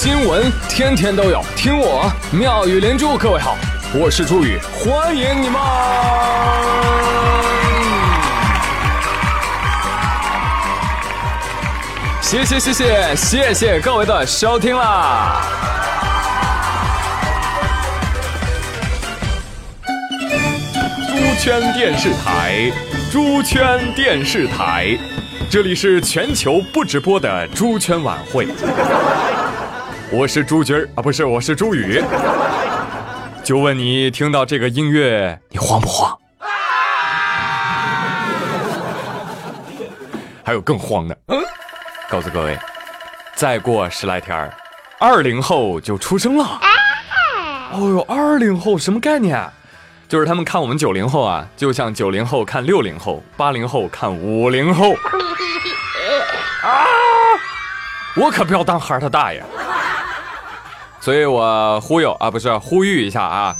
新闻天天都有，听我妙语连珠。各位好，我是朱宇，欢迎你们！谢谢谢谢谢谢各位的收听啦！猪圈电视台，猪圈电视台，这里是全球不直播的猪圈晚会。我是朱军儿啊，不是，我是朱宇。就问你，听到这个音乐，你慌不慌？还有更慌的，嗯，告诉各位，再过十来天儿，二零后就出生了。哦呦，二零后什么概念？就是他们看我们九零后啊，就像九零后看六零后，八零后看五零后。啊！我可不要当孩儿他大爷。所以我忽悠啊，不是呼吁一下啊，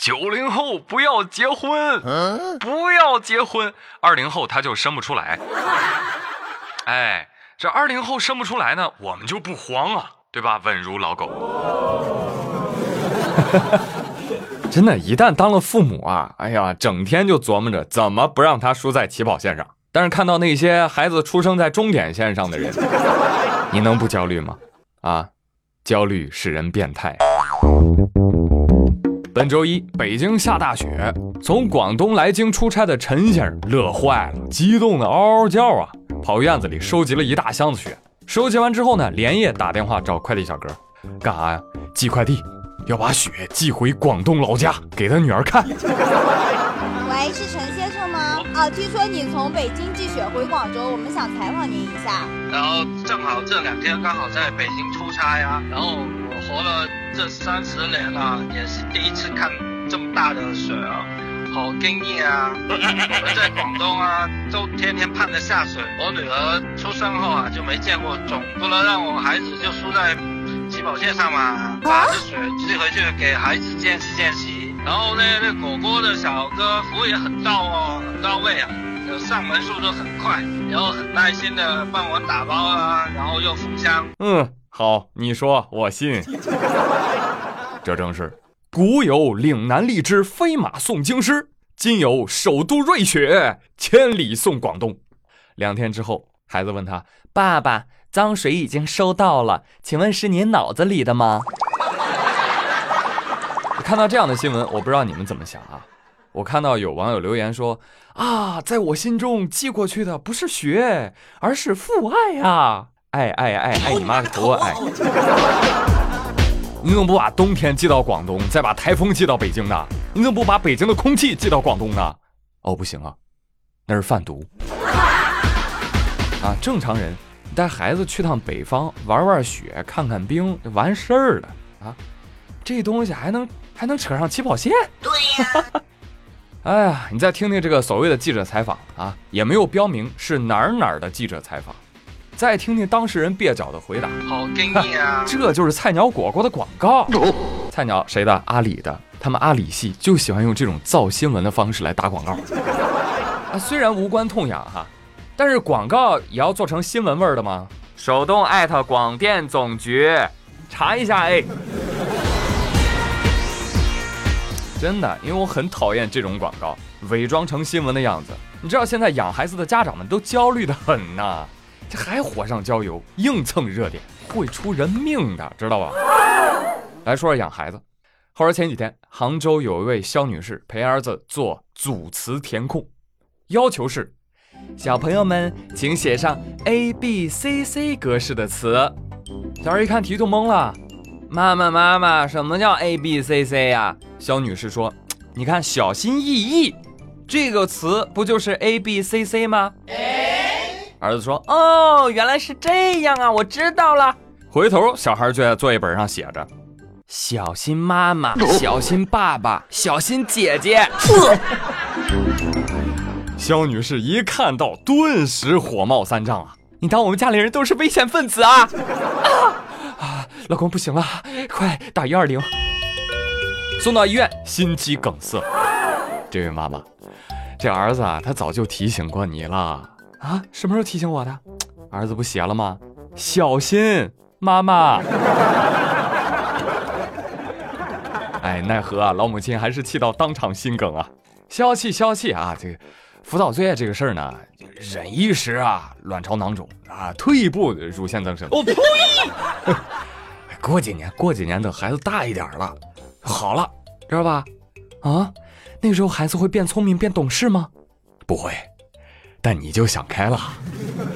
九零后不要结婚，不要结婚，二零后他就生不出来。哎，这二零后生不出来呢，我们就不慌啊，对吧？稳如老狗。真的，一旦当了父母啊，哎呀，整天就琢磨着怎么不让他输在起跑线上。但是看到那些孩子出生在终点线上的人，你能不焦虑吗？啊，焦虑使人变态。本周一，北京下大雪，从广东来京出差的陈先生乐坏了，激动的嗷嗷叫啊，跑院子里收集了一大箱子雪。收集完之后呢，连夜打电话找快递小哥，干啥呀？寄快递。要把雪寄回广东老家给他女儿看。喂，是陈先生吗？啊，听说你从北京寄雪回广州，我们想采访您一下。然后正好这两天刚好在北京出差呀，然后我活了这三十年了，也是第一次看这么大的雪啊，好惊异啊！我们在广东啊，都天天盼着下雪。我女儿出生后啊，就没见过，总不能让我孩子就输在。起跑线上嘛，把这水寄回去给孩子见识见识。然后呢，那果果的小哥服务也很到哦，很到位啊，上门速度很快，然后很耐心的帮我打包啊，然后又封箱。嗯，好，你说我信。这正是古有岭南荔枝飞马送京师，今有首都瑞雪千里送广东。两天之后，孩子问他爸爸。脏水已经收到了，请问是您脑子里的吗？看到这样的新闻，我不知道你们怎么想啊？我看到有网友留言说啊，在我心中寄过去的不是雪，而是父爱啊！爱爱爱爱你妈个头爱！你怎么不把冬天寄到广东，再把台风寄到北京呢？你怎么不把北京的空气寄到广东呢？哦，不行啊，那是贩毒啊！正常人。带孩子去趟北方玩玩雪，看看冰完事儿了啊！这东西还能还能扯上起跑线？对呀！哎呀，你再听听这个所谓的记者采访啊，也没有标明是哪儿哪儿的记者采访。再听听当事人蹩脚的回答，好给你啊！这就是菜鸟果果的广告。菜鸟谁的？阿里的。他们阿里系就喜欢用这种造新闻的方式来打广告。啊，虽然无关痛痒哈。但是广告也要做成新闻味儿的吗？手动艾特广电总局，查一下哎。真的，因为我很讨厌这种广告，伪装成新闻的样子。你知道现在养孩子的家长们都焦虑的很呐，这还火上浇油，硬蹭热点，会出人命的，知道吧？来说说养孩子。话说前几天，杭州有一位肖女士陪儿子做组词填空，要求是。小朋友们，请写上 A B C C 格式的词。小孩一看题就懵了。妈妈，妈妈，什么叫 A B C C 呀？肖女士说：“你看，小心翼翼，这个词不就是 A B C C 吗？”儿子说：“哦，原来是这样啊，我知道了。”回头，小孩就在作业本上写着：“小心妈妈，小心爸爸，小心姐姐。” 肖女士一看到，顿时火冒三丈啊！你当我们家里人都是危险分子啊？啊！老公不行了，快打一二零！送到医院，心肌梗塞。这位妈妈，这儿子啊，他早就提醒过你了啊？什么时候提醒我的？儿子不写了吗？小心妈妈。哎，奈何啊，老母亲还是气到当场心梗啊！消气消气啊！这个辅导作业这个事儿呢，忍一时啊，卵巢囊肿啊，退一步乳腺增生。我呸！过几年，过几年等孩子大一点了，好了，知道吧？啊，那个时候孩子会变聪明、变懂事吗？不会，但你就想开了，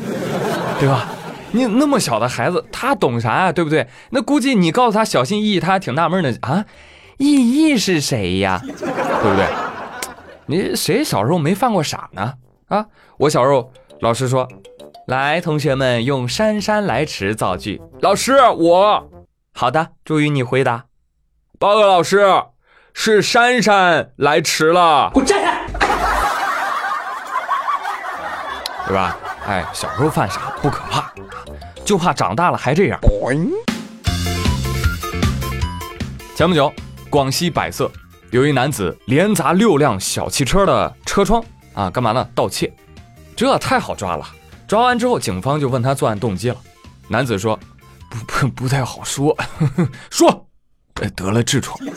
对吧？你那么小的孩子，他懂啥呀？对不对？那估计你告诉他小心翼翼，他还挺纳闷的啊。意义是谁呀？对不对？你谁小时候没犯过傻呢？啊，我小时候老师说，来，同学们用姗姗来迟造句。老师，我好的，朱宇你回答。报告老师，是珊珊来迟了。给我站起对吧？哎，小时候犯傻不可怕，就怕长大了还这样。前不久。广西百色有一男子连砸六辆小汽车的车窗啊，干嘛呢？盗窃，这太好抓了。抓完之后，警方就问他作案动机了。男子说：“不不不太好说，说得了痔疮。你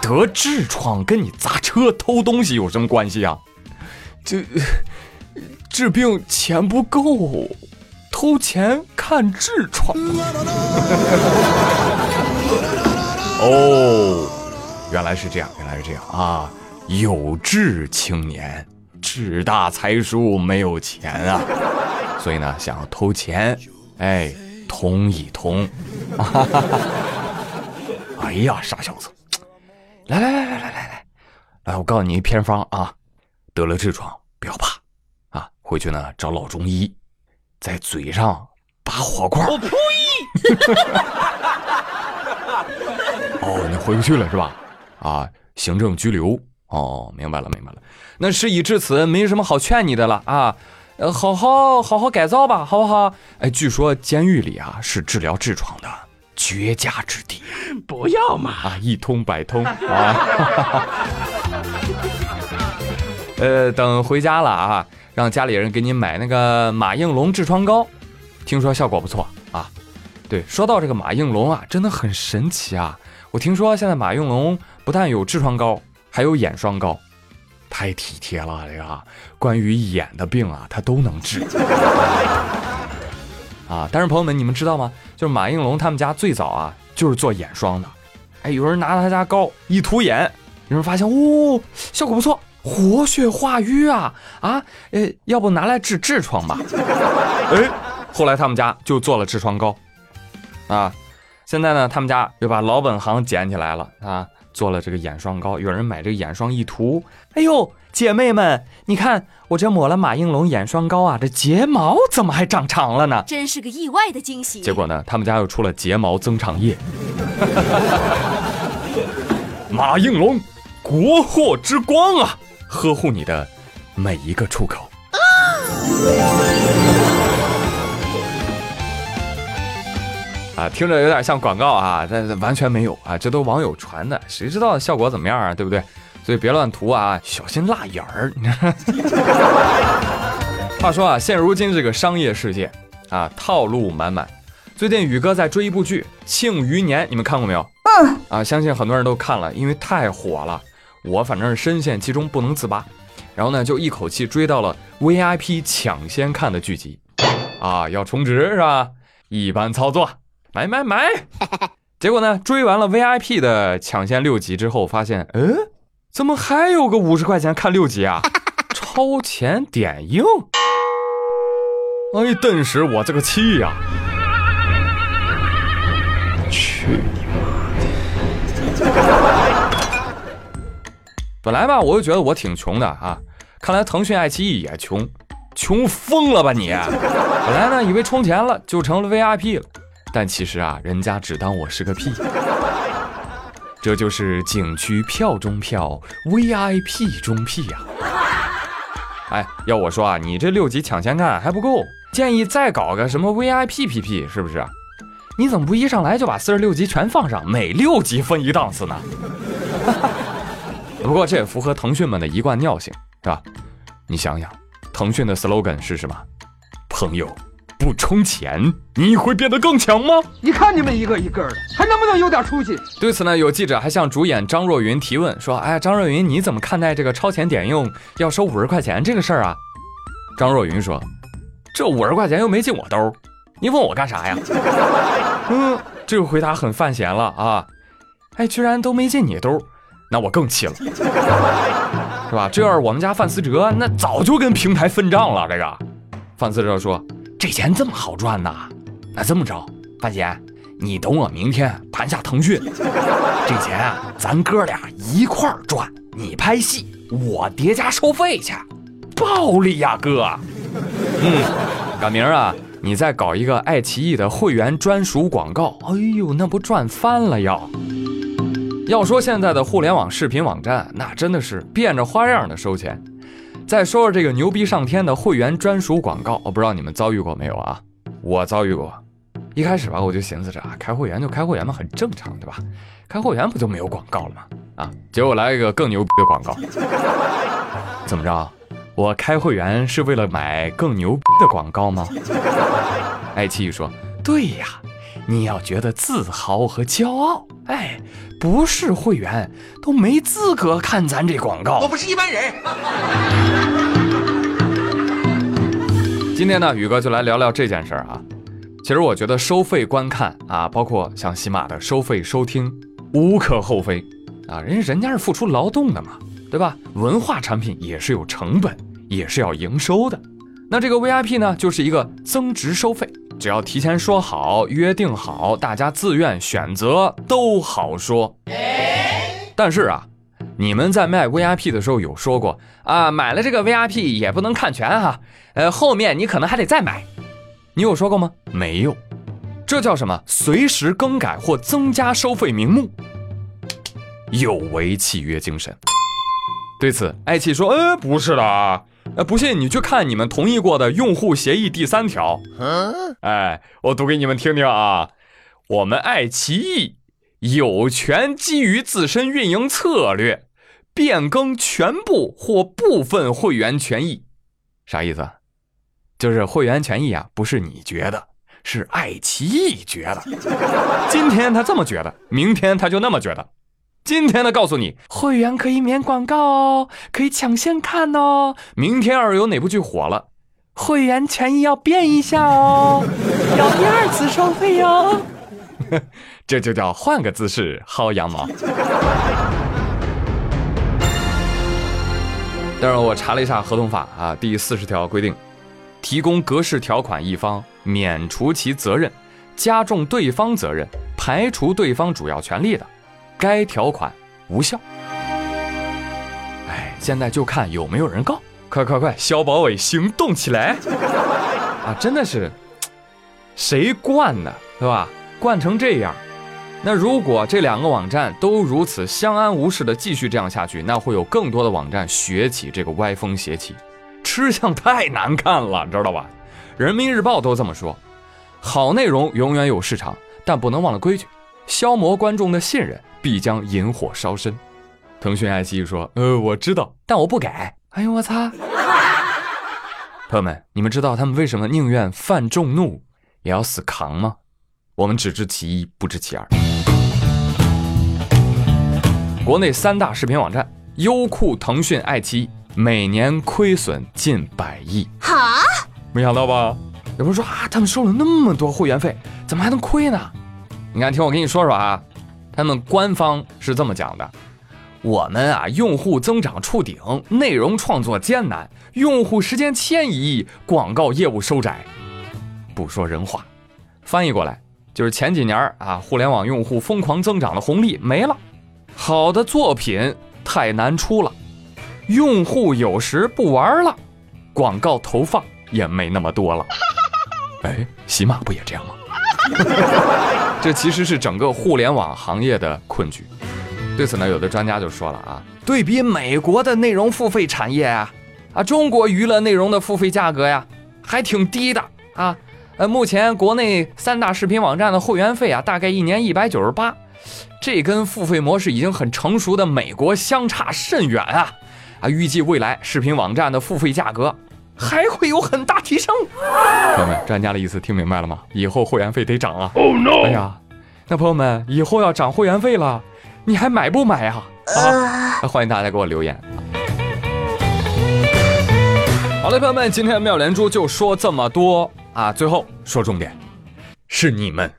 得痔疮跟你砸车偷东西有什么关系啊？这治病钱不够，偷钱看痔疮。”哦，原来是这样，原来是这样啊！有志青年，志大才疏，没有钱啊，所以呢，想要偷钱，哎，通一通。哎呀，傻小子，来来来来来来来，来，我告诉你一偏方啊，得了痔疮不要怕啊，回去呢找老中医，在嘴上拔火罐。我呸！哦，你回不去了是吧？啊，行政拘留。哦，明白了，明白了。那事已至此，没什么好劝你的了啊。呃，好好好好改造吧，好不好？哎，据说监狱里啊是治疗痔疮的绝佳之地。不要嘛！啊，一通百通啊。呃，等回家了啊，让家里人给你买那个马应龙痔疮膏，听说效果不错啊。对，说到这个马应龙啊，真的很神奇啊。我听说现在马应龙不但有痔疮膏，还有眼霜膏，太体贴了这个。关于眼的病啊，他都能治。啊，但是朋友们，你们知道吗？就是马应龙他们家最早啊，就是做眼霜的。哎，有人拿他家膏一涂眼，有人发现哦，效果不错，活血化瘀啊啊！呃，要不拿来治痔疮吧？哎，后来他们家就做了痔疮膏，啊。现在呢，他们家又把老本行捡起来了啊，做了这个眼霜膏。有人买这个眼霜一涂，哎呦，姐妹们，你看我这抹了马应龙眼霜膏啊，这睫毛怎么还长长了呢？真是个意外的惊喜。结果呢，他们家又出了睫毛增长液。马应龙，国货之光啊，呵护你的每一个出口。啊，听着有点像广告啊，但完全没有啊，这都网友传的，谁知道效果怎么样啊，对不对？所以别乱涂啊，小心辣眼儿。话说啊，现如今这个商业世界啊，套路满满。最近宇哥在追一部剧《庆余年》，你们看过没有？嗯。啊，相信很多人都看了，因为太火了。我反正是深陷其中不能自拔，然后呢，就一口气追到了 VIP 抢先看的剧集。啊，要充值是吧？一般操作。买买买！结果呢？追完了 VIP 的抢先六集之后，发现，嗯，怎么还有个五十块钱看六集啊？超前点映！哎，顿时我这个气呀！去你妈的！本来吧，我就觉得我挺穷的啊，看来腾讯、爱奇艺也穷，穷疯了吧你？本来呢，以为充钱了就成了 VIP 了。但其实啊，人家只当我是个屁。这就是景区票中票，VIP 中屁呀！哎，要我说啊，你这六级抢先看还不够，建议再搞个什么 VIP PP，是不是？你怎么不一上来就把四十六级全放上，每六级分一档次呢？不过这也符合腾讯们的一贯尿性，是吧？你想想，腾讯的 slogan 是什么？朋友。不充钱，你会变得更强吗？你看你们一个一个的，还能不能有点出息？对此呢，有记者还向主演张若昀提问说：“哎，张若昀，你怎么看待这个超前点用要收五十块钱这个事儿啊？”张若昀说：“这五十块钱又没进我兜，你问我干啥呀？” 嗯，这个回答很犯闲了啊！哎，居然都没进你兜，那我更气了，是吧？这要是我们家范思哲，那早就跟平台分账了。这个范思哲说。这钱这么好赚呐？那这么着，范姐，你等我明天盘下腾讯，这钱啊，咱哥俩一块儿赚。你拍戏，我叠加收费去，暴利呀，哥。嗯，赶明儿啊，你再搞一个爱奇艺的会员专属广告，哎呦，那不赚翻了要。要说现在的互联网视频网站，那真的是变着花样的收钱。再说说这个牛逼上天的会员专属广告，我不知道你们遭遇过没有啊？我遭遇过。一开始吧，我就寻思着啊，开会员就开会员嘛，很正常，对吧？开会员不就没有广告了吗？啊，结果来一个更牛逼的广告。怎么着？我开会员是为了买更牛逼的广告吗？爱奇艺说：对呀，你要觉得自豪和骄傲。哎。不是会员都没资格看咱这广告。我不是一般人。今天呢，宇哥就来聊聊这件事儿啊。其实我觉得收费观看啊，包括像喜马的收费收听，无可厚非啊。人家人家是付出劳动的嘛，对吧？文化产品也是有成本，也是要营收的。那这个 VIP 呢，就是一个增值收费。只要提前说好、约定好，大家自愿选择都好说。但是啊，你们在卖 VIP 的时候有说过啊，买了这个 VIP 也不能看全哈，呃，后面你可能还得再买。你有说过吗？没有。这叫什么？随时更改或增加收费名目，有违契约精神。对此，爱奇说：“呃，不是的啊。”呃，不信你去看你们同意过的用户协议第三条。哎，我读给你们听听啊。我们爱奇艺有权基于自身运营策略变更全部或部分会员权益。啥意思？就是会员权益啊，不是你觉得，是爱奇艺觉得。今天他这么觉得，明天他就那么觉得。今天呢，告诉你，会员可以免广告哦，可以抢先看哦。明天要是有哪部剧火了，会员权益要变一下哦，要第二次收费哟。这就叫换个姿势薅羊毛。但是我查了一下合同法啊，第四十条规定，提供格式条款一方免除其责任，加重对方责任，排除对方主要权利的。该条款无效。哎，现在就看有没有人告！快快快，小保委行动起来！啊，真的是，谁惯的，对吧？惯成这样，那如果这两个网站都如此相安无事的继续这样下去，那会有更多的网站学起这个歪风邪气，吃相太难看了，知道吧？人民日报都这么说：好内容永远有市场，但不能忘了规矩。消磨观众的信任，必将引火烧身。腾讯、爱奇艺说：“呃，我知道，但我不改。”哎呦，我擦！朋友们，你们知道他们为什么宁愿犯众怒也要死扛吗？我们只知其一，不知其二。国内三大视频网站优酷、腾讯、爱奇艺每年亏损近百亿。哈？没想到吧？有人说啊，他们收了那么多会员费，怎么还能亏呢？你看，听我跟你说说啊，他们官方是这么讲的：我们啊，用户增长触顶，内容创作艰难，用户时间迁移，广告业务收窄。不说人话，翻译过来就是前几年啊，互联网用户疯狂增长的红利没了，好的作品太难出了，用户有时不玩了，广告投放也没那么多了。哎，喜马不也这样吗？这其实是整个互联网行业的困局。对此呢，有的专家就说了啊，对比美国的内容付费产业啊，啊，中国娱乐内容的付费价格呀，还挺低的啊。呃，目前国内三大视频网站的会员费啊，大概一年一百九十八，这跟付费模式已经很成熟的美国相差甚远啊。啊，预计未来视频网站的付费价格还会有很大提升。朋友们，专家的意思听明白了吗？以后会员费得涨啊！Oh no！哎呀，那朋友们以后要涨会员费了，你还买不买啊？啊，欢迎大家给我留言。好了，朋友们，今天的妙连珠就说这么多啊！最后说重点，是你们。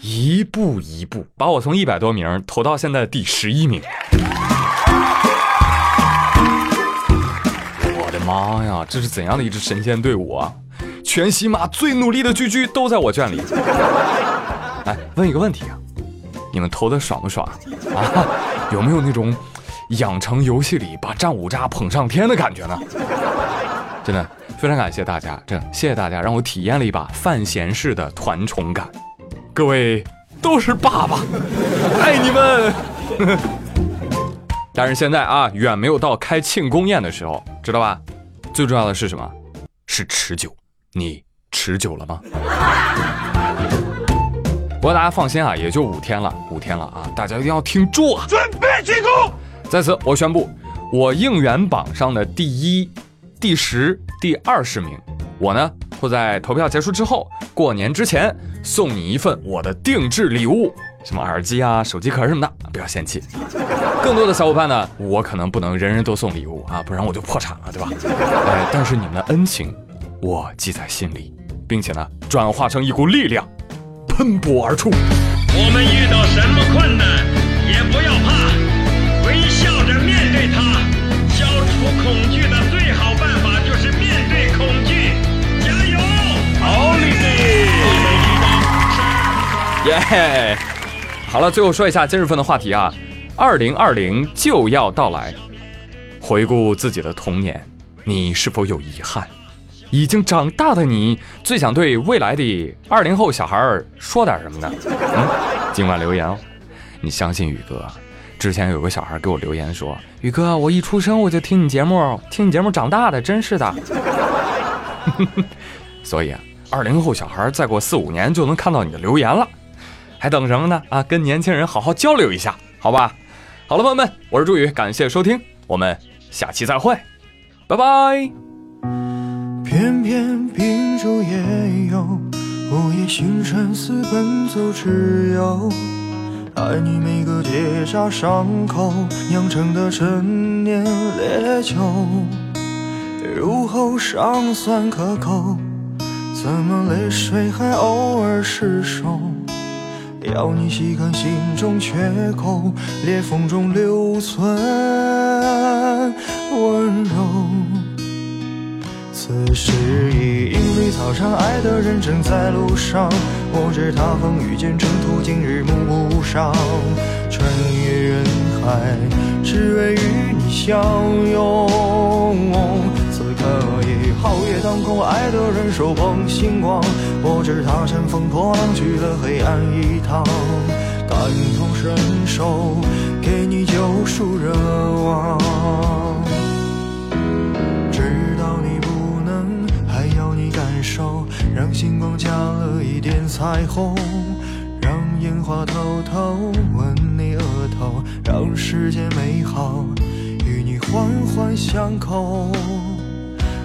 一步一步把我从一百多名投到现在第十一名。妈呀，这是怎样的一支神仙队伍啊！全喜马最努力的居居都在我圈里。哎，问一个问题啊，你们投的爽不爽 啊？有没有那种养成游戏里把战五渣捧上天的感觉呢？真的非常感谢大家，真的谢谢大家让我体验了一把范闲式的团宠感。各位都是爸爸，爱你们。但是现在啊，远没有到开庆功宴的时候，知道吧？最重要的是什么？是持久。你持久了吗？不过大家放心啊，也就五天了，五天了啊！大家一定要挺住啊！准备进攻。在此，我宣布，我应援榜上的第一、第十、第二十名，我呢。会在投票结束之后，过年之前送你一份我的定制礼物，什么耳机啊、手机壳什么的，不要嫌弃。更多的小伙伴呢，我可能不能人人都送礼物啊，不然我就破产了，对吧？哎，但是你们的恩情，我记在心里，并且呢，转化成一股力量，喷薄而出。我们遇到什么困难，也不要怕，微笑着面对它。消除恐惧的最好办法就是面对恐惧。加油，奥利给耶！好了，最后说一下今日份的话题啊，二零二零就要到来，回顾自己的童年，你是否有遗憾？已经长大的你，最想对未来的二零后小孩儿说点什么呢？嗯，今晚留言哦。你相信宇哥？之前有个小孩给我留言说，宇哥，我一出生我就听你节目，听你节目长大的，真是的。所以啊。二零后小孩再过四五年就能看到你的留言了，还等什么呢？啊，跟年轻人好好交流一下，好吧？好了，朋友们，我是朱宇，感谢收听，我们下期再会，拜拜。偏偏秉烛夜游，午夜星辰似奔走之友，爱你每个结痂伤口酿成的陈年烈酒，入喉尚算可口。怎么泪水还偶尔失守？要你细看心中缺口，裂缝中留存温柔。此时已莺飞草长，爱的人正在路上。我知他风雨兼程途，今日暮不赏。穿越人海，只为与你相拥。皓月当空，爱的人手捧星光。我知他乘风破浪去了黑暗一趟，感同身受，给你救赎热望。知道你不能，还要你感受，让星光加了一点彩虹，让烟花偷偷吻你额头，让世界美好与你环环相扣。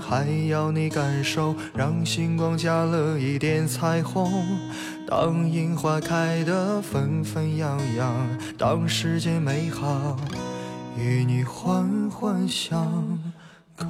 还要你感受，让星光加了一点彩虹。当樱花开得纷纷扬扬，当世间美好与你环环相扣。